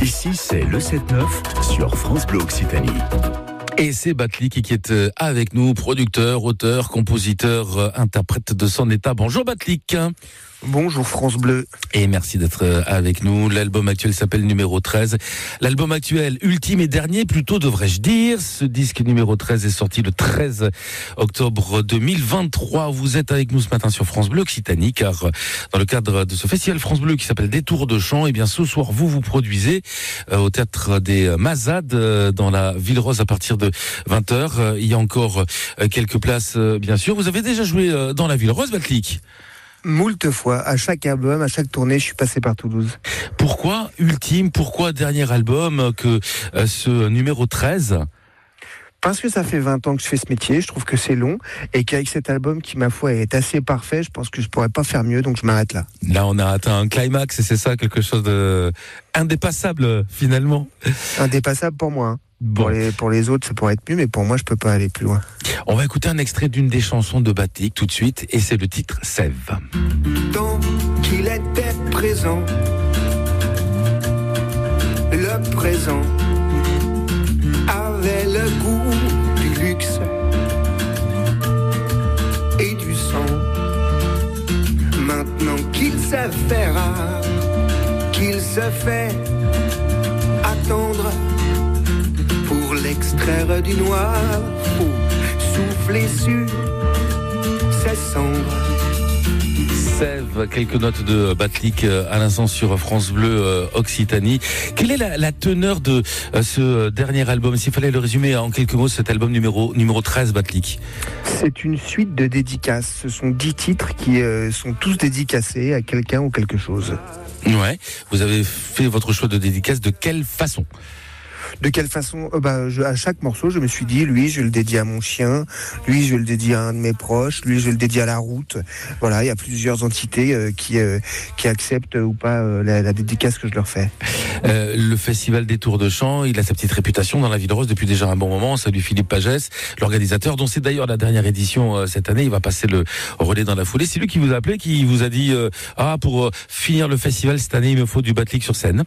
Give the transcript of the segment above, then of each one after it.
Ici, c'est le 7-9 sur France Bleu Occitanie. Et c'est Batlik qui est euh, avec nous, producteur, auteur, compositeur, euh, interprète de son état. Bonjour Batlik. Bonjour France Bleu. Et merci d'être euh, avec nous. L'album actuel s'appelle numéro 13. L'album actuel, ultime et dernier, plutôt devrais-je dire. Ce disque numéro 13 est sorti le 13 octobre 2023. Vous êtes avec nous ce matin sur France Bleu Occitanie, car euh, dans le cadre de ce festival France Bleu qui s'appelle Détour de Chant, et eh bien ce soir vous vous produisez euh, au théâtre des Mazades dans la Ville Rose à partir de 20h. Il y a encore quelques places, bien sûr. Vous avez déjà joué dans la Ville Rose, Batlik Moult fois, à chaque album, à chaque tournée, je suis passé par Toulouse. Pourquoi Ultime Pourquoi dernier album que euh, ce numéro 13 parce que ça fait 20 ans que je fais ce métier, je trouve que c'est long et qu'avec cet album qui, ma foi, est assez parfait, je pense que je pourrais pas faire mieux, donc je m'arrête là. Là, on a atteint un climax et c'est ça, quelque chose de indépassable finalement. Indépassable pour moi. Hein. Pour, les, pour les autres, ça pourrait être mieux, mais pour moi, je peux pas aller plus loin. On va écouter un extrait d'une des chansons de Batik tout de suite, et c'est le titre Sève. Tant qu'il était présent, le présent avait le goût du luxe et du sang. Maintenant qu'il se fait rare, qu'il se fait attendre l'extraire du noir, souffler sur ses cendres. Sève, quelques notes de Batlik euh, à l'instant sur France Bleu euh, Occitanie. Quelle est la, teneur de euh, ce dernier album? S'il fallait le résumer en quelques mots, cet album numéro, numéro 13, Batlik C'est une suite de dédicaces. Ce sont dix titres qui sont tous dédicacés à quelqu'un ou quelque chose. Ouais. Vous avez fait votre choix de dédicace de quelle façon? De quelle façon euh, bah, À chaque morceau, je me suis dit, lui, je le dédie à mon chien, lui, je le dédie à un de mes proches, lui, je le dédie à la route. Voilà, il y a plusieurs entités euh, qui, euh, qui acceptent ou pas la, dédicace que je leur fais. le festival des Tours de Chant, il a sa petite réputation dans la ville rose depuis déjà un bon moment. Salut Philippe Pagès, l'organisateur, dont c'est d'ailleurs la dernière édition cette année. Il va passer le relais dans la foulée. C'est lui qui vous a appelé, qui vous a dit ah pour finir le festival cette année, il me faut du batlik sur scène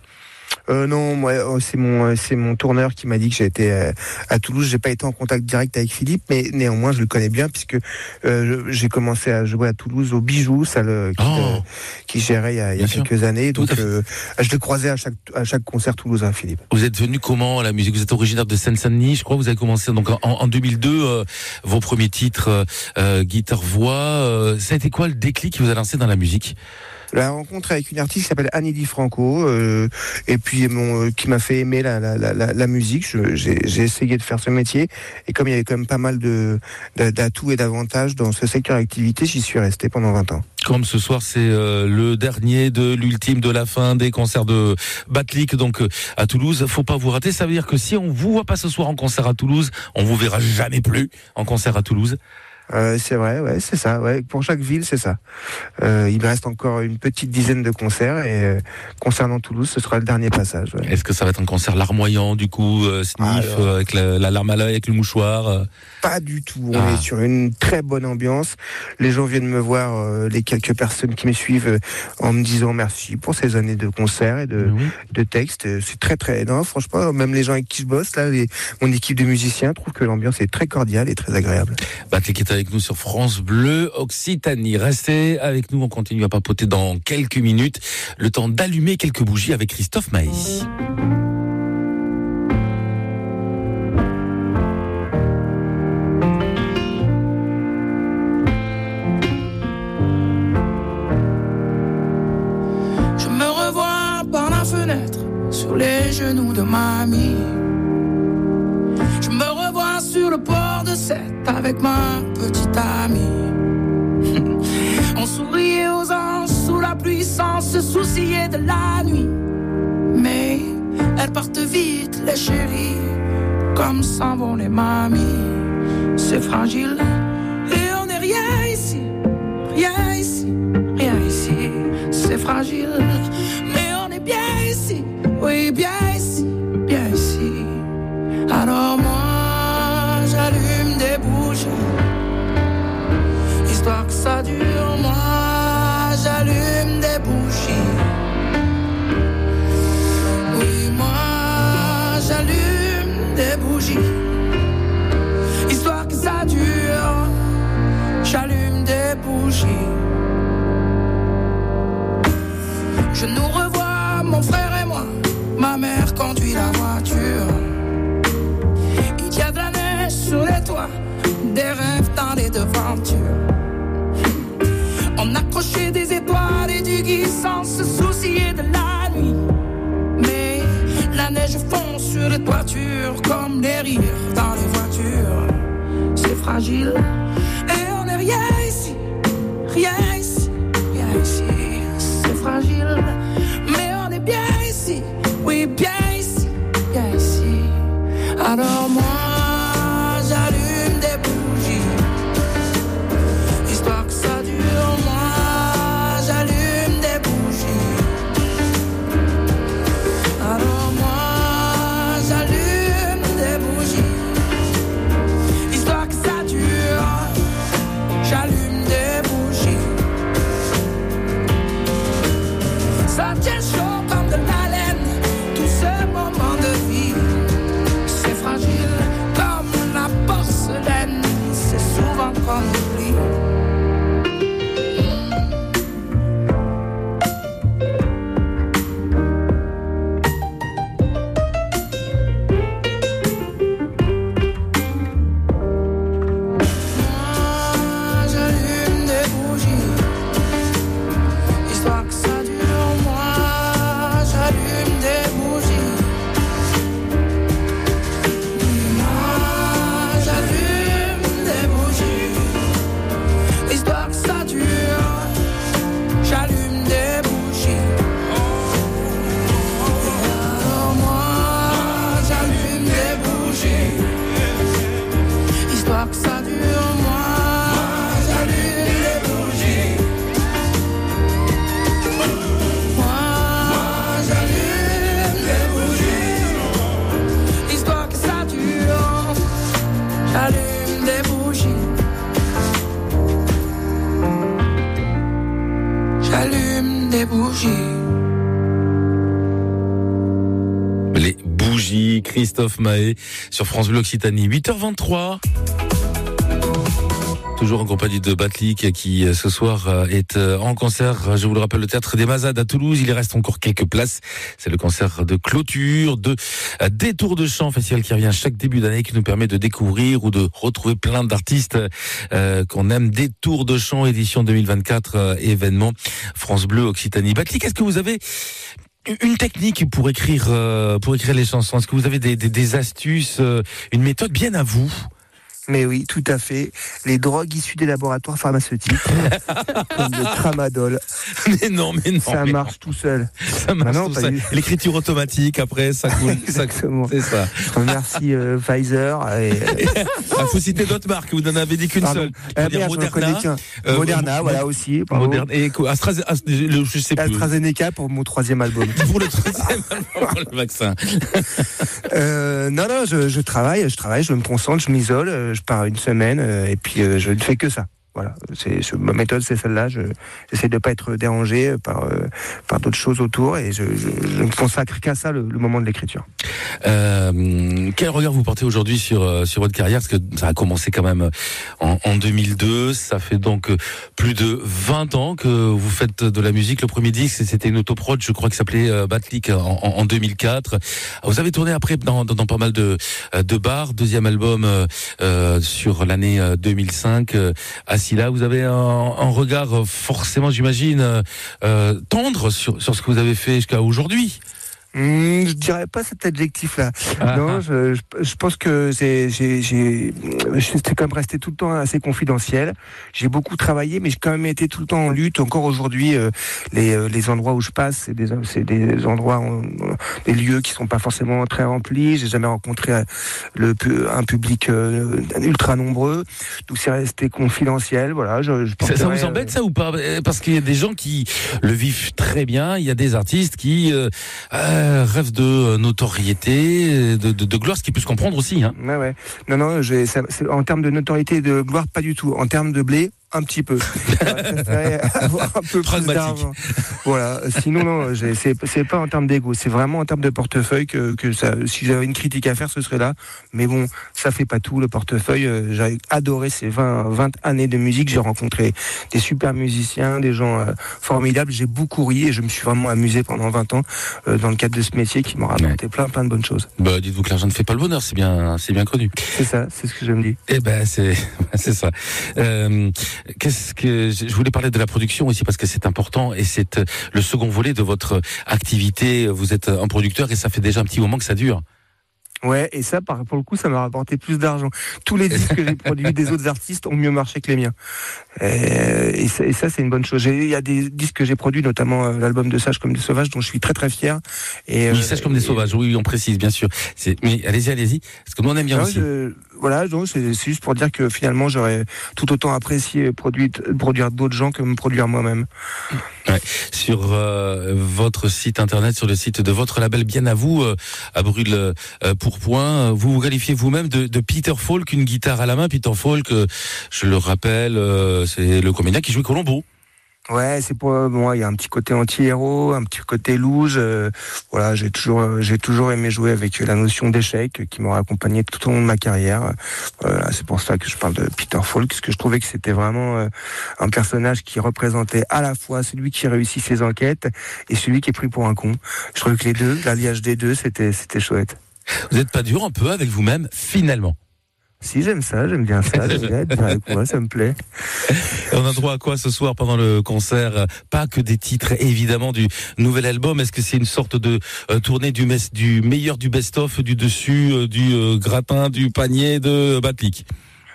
euh, non, moi, oh, c'est mon, euh, c'est mon tourneur qui m'a dit que j'étais euh, à Toulouse. J'ai pas été en contact direct avec Philippe, mais néanmoins, je le connais bien puisque euh, j'ai commencé à jouer à Toulouse au Bijou, ça le, qui, oh. qui gérait il y a, il y a quelques années. Donc, je le croisais à chaque, à chaque concert toulousain, Philippe. Vous êtes venu comment à la musique? Vous êtes originaire de Seine-Saint-Denis, je crois. Vous avez commencé donc en, en 2002 vos premiers titres guitare voix. ça a été quoi le déclic qui vous a lancé dans la musique? La rencontre avec une artiste qui s'appelle Annie Di Franco, euh, et puis mon, euh, qui m'a fait aimer la, la, la, la musique. J'ai essayé de faire ce métier, et comme il y avait quand même pas mal d'atouts et d'avantages dans ce secteur d'activité, j'y suis resté pendant 20 ans. Comme ce soir, c'est euh, le dernier de l'ultime de la fin des concerts de Batlik, donc à Toulouse. Faut pas vous rater. Ça veut dire que si on vous voit pas ce soir en concert à Toulouse, on vous verra jamais plus en concert à Toulouse. Euh, c'est vrai, ouais, c'est ça. Ouais. Pour chaque ville, c'est ça. Euh, il me reste encore une petite dizaine de concerts et euh, concernant Toulouse, ce sera le dernier passage. Est-ce que ça va être un concert larmoyant du coup, sniff avec la, larme à l'œil, avec le mouchoir Pas du tout. On ah. est sur une très bonne ambiance. Les gens viennent me voir, les quelques personnes qui me suivent, en me disant merci pour ces années de concerts et de, de textes. C'est très très. Non, franchement, même les gens avec qui je bosse là, les, mon équipe de musiciens trouve que l'ambiance est très cordiale et très agréable. Bah, avec nous sur France Bleu Occitanie. Restez avec nous, on continue à papoter dans quelques minutes. Le temps d'allumer quelques bougies avec Christophe Maïs. Je me revois par la fenêtre sur les genoux de mamie. Le port de Sète avec ma petite amie. On souriait aux anges sous la pluie sans se soucier de la nuit. Mais elles partent vite, les chéris, comme s'en vont les mamies. C'est fragile et on n'est rien ici, rien ici, rien ici. C'est fragile, mais on est bien ici, oui, bien ici, ma mère conduit la voiture. Il y a de la neige sur les toits, des rêves dans les devantures. On accrochait des étoiles et du gui sans se soucier de la nuit. Mais la neige fond sur les toitures comme les rires dans les voitures. C'est fragile et on n'est rien ici, rien Les bougies, Christophe Mahé sur France Bleu Occitanie. 8h23. Toujours en compagnie de Batlik qui euh, ce soir euh, est euh, en concert, je vous le rappelle, le théâtre des Mazades à Toulouse. Il reste encore quelques places. C'est le concert de clôture de Détour de Chant, festival qui revient chaque début d'année, qui nous permet de découvrir ou de retrouver plein d'artistes qu'on aime. Détour de Chant, édition 2024, euh, événement France Bleu Occitanie. Batlik, est-ce que vous avez une technique pour écrire pour écrire les chansons? Est-ce que vous avez des, des, astuces, une méthode bien à vous? Mais oui, tout à fait. Les drogues issues des laboratoires pharmaceutiques, comme le tramadol, Mais non, mais non, ça mais marche tout seul. ça marche Bah non, tout du- L'écriture automatique, après, ça coule. Exactement. c'est ça. Merci euh, Pfizer. Et, euh, Il faut citer d'autres marques, vous n'en avez dit qu'une seule. Ah, dire connais qu'un. euh, Moderna, Mo- voilà aussi. Moderna et quoi Astraz- Ast- le- je sais plus. AstraZeneca pour mon troisième album. Pour le troisième album, le vaccin. Non, non, je, je travaille, je travaille, je me concentre, je m'isole, je pars une semaine euh, et puis euh, je ne fais que ça. Voilà, c'est ma méthode, c'est celle-là. Je j'essaie de pas être dérangé par euh, par d'autres choses autour et je, ne consacre qu'à ça le, le moment de l'écriture. Euh, quel regard vous portez aujourd'hui sur euh, sur votre carrière? Parce que ça a commencé quand même en, en 2002. Ça fait donc euh, plus de 20 ans que vous faites de la musique. Le premier disque, c'était une autoprod, je crois, qui s'appelait euh, Batlik en, en- en 2004. Vous avez tourné après dans, dans, pas mal de euh, de bars. Deuxième album euh, euh, sur l'année euh, 2005. Euh, assis là, vous avez un, un regard euh, forcément, j'imagine, euh, euh, tendre sur sur ce que vous avez fait jusqu'à aujourd'hui. Hum, je dirais pas cet adjectif-là. Ah, non, ah. je, je, je pense que c'est, j'ai, j'ai, c'est quand même resté tout le temps assez confidentiel. J'ai beaucoup travaillé, mais j'ai quand même été tout le temps en lutte. Encore aujourd'hui, euh, les, euh, les endroits où je passe, c'est des, c'est des endroits, en- des lieux qui sont pas forcément très remplis. J'ai jamais rencontré euh, le, un public euh, ultra nombreux. Donc c'est resté confidentiel. Voilà. Je, je Ça, ça vous euh, embête ça ou pas? Euh, Parce qu'il y a des gens qui le vivent très bien, il y a des artistes qui euh, euh, rêvent de euh, notoriété, de, de, gloire, ce qui peut se comprendre aussi. Hein. Ouais. Non, non, en termes de notoriété et de gloire, pas du tout. En termes de blé, un petit peu. Avoir un peu plus d'argent. Voilà. Sinon, non, c'est pas en termes d'ego, c'est vraiment en termes de portefeuille que, que ça. Si j'avais une critique à faire, ce serait là. Mais bon, ça fait pas tout le portefeuille. Euh, J'ai adoré ces 20, 20 années de musique. J'ai rencontré des super musiciens, des gens euh, formidables. J'ai beaucoup ri et je me suis vraiment amusé pendant 20 ans euh, dans le cadre de ce métier qui m'a rapporté plein, plein de bonnes choses. Bah, dites-vous que l'argent ne fait pas le bonheur, c'est bien, c'est bien connu. C'est ça, c'est ce que je me dis. Eh ben, c'est, c'est ça. Euh, qu'est-ce que je voulais parler de la production aussi parce que c'est important et c'est euh, le second volet de votre activité. Vous êtes un producteur et ça fait déjà un petit moment que ça dure. Ouais, et ça, pour le coup, ça m'a rapporté plus d'argent. Tous les disques que j'ai produits des autres artistes ont mieux marché que les miens. Et, et ça, c'est une bonne chose. Il y a des disques que j'ai produits, notamment euh, l'album de Sage comme des Sauvages, dont je suis très très fier. Et, Oui, euh, sèche comme des sauvages. Oui, on précise, bien sûr. Mais allez-y, allez-y. Parce que nous, on aime bien Non, aussi. je- voilà, c'est juste pour dire que finalement, j'aurais tout autant apprécié produire, produire d'autres gens que me produire moi-même. sur euh, votre site internet, sur le site de votre label, bien à vous, euh, à Brûle euh, Pourpoint. Vous vous qualifiez vous-même de, de Peter Falk, une guitare à la main. Peter Falk, euh, je le rappelle, euh, c'est le comédien qui jouait Colombo. Ouais, c'est pour moi. Il y a un petit côté anti-héros, un petit côté louge. euh, voilà, j'ai toujours, euh, j'ai toujours aimé jouer avec la notion d'échec euh, qui m'aura accompagné tout au long de ma carrière. Euh, Voilà, c'est pour ça que je parle de Peter Falk, parce que je trouvais que c'était vraiment euh, un personnage qui représentait à la fois celui qui réussit ses enquêtes et celui qui est pris pour un con. Je trouvais que les deux, l'alliage des deux, c'était, c'était chouette. Vous n'êtes pas dur un peu avec vous-même, finalement? Si j'aime ça, j'aime bien ça, j'aime bien être avec moi, ça me plaît. On a droit à quoi ce soir pendant le concert? Pas que des titres évidemment du nouvel album. Est-ce que c'est une sorte de euh, tournée du, meilleur du best-of, du dessus, euh, du euh, gratin, du panier de Batlik?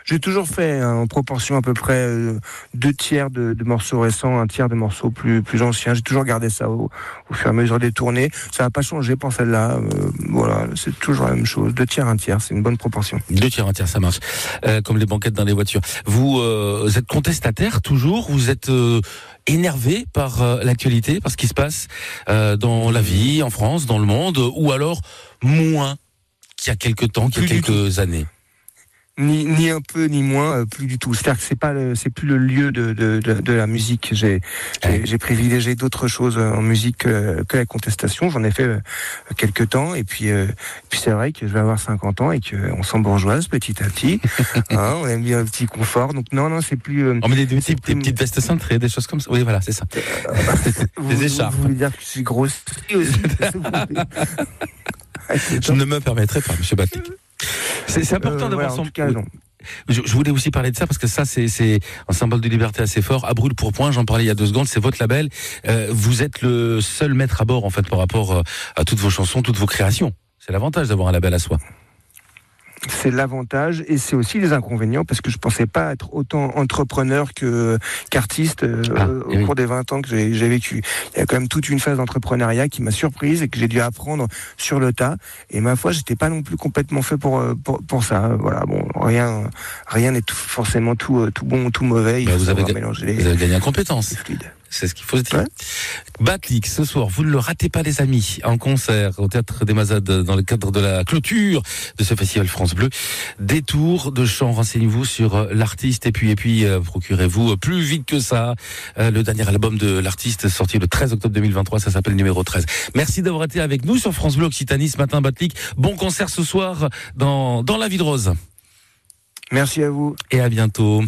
J'ai toujours fait hein, en proportion à peu près euh, deux tiers de, de morceaux récents, un tiers de morceaux plus plus anciens. J'ai toujours gardé ça au, au fur et à mesure des tournées. Ça n'a pas changé pour celle-là. Euh, voilà, c'est toujours la même chose. Deux tiers, un tiers, c'est une bonne proportion. Deux tiers, un tiers, ça marche. Euh, comme les banquettes dans les voitures. Vous, euh, vous êtes contestataire toujours Vous êtes euh, énervé par euh, l'actualité, par ce qui se passe euh, dans la vie, en France, dans le monde Ou alors moins qu'il y a quelques temps, qu'il y a quelques années? Ni, ni un peu ni moins, euh, plus du tout. C'est-à-dire que c'est pas c'est plus le lieu de, de, de, de la musique. J'ai j'ai, privilégié d'autres choses euh, en musique que, que la contestation. J'en ai fait euh, quelques temps et puis euh, puis c'est vrai que je vais avoir 50 ans et que on s'embourgeoise petit à petit. Hein, on aime bien le petit confort. Donc non non c'est plus. euh, On met des, des, des petites vestes cintrées, des choses comme ça. Oui, voilà, c'est ça. vous, des écharpes. Vous voulez dire que je suis aussi voulez Je ne me permettrai pas, Monsieur Batlik. C'est important Euh, d'avoir son. cas. Je, je voulais aussi parler de ça parce que ça, c'est c'est un symbole de liberté assez fort. À brûle pour point, j'en parlais il y a deux secondes, c'est votre label. Euh, vous êtes le seul maître à bord, en fait, par rapport euh, à toutes vos chansons, toutes vos créations. C'est l'avantage d'avoir un label à soi. C'est l'avantage et c'est aussi les inconvénients parce que je pensais pas être autant entrepreneur que qu'artiste euh, Ah, au eh oui. cours des 20 ans que j'ai vécu. Il y a quand même toute une phase d'entrepreneuriat qui m'a surprise et que j'ai dû apprendre sur le tas. Et ma foi, j'étais pas non plus complètement fait pour euh, pour, pour ça. Voilà, bon, rien rien n'est forcément tout euh, tout bon ou tout mauvais. Il Bah, faut vous avez mélanger les, Vous avez gagné en compétences. C'est ce qu'il faut se dire. Ouais. Batlik, ce soir, vous ne le ratez pas, les amis, en concert au Théâtre des Mazades dans le cadre de la clôture de ce festival France Bleu. Détour de chant, renseignez-vous sur euh, l'artiste et puis, et puis, euh, procurez-vous euh, plus vite que ça euh, le dernier album de l'artiste sorti le 13 octobre 2023, ça s'appelle numéro 13. Merci d'avoir été avec nous sur France Bleu Occitanie ce matin, Batlik. Bon concert ce soir dans, dans la Ville Rose. Merci à vous. Et à bientôt.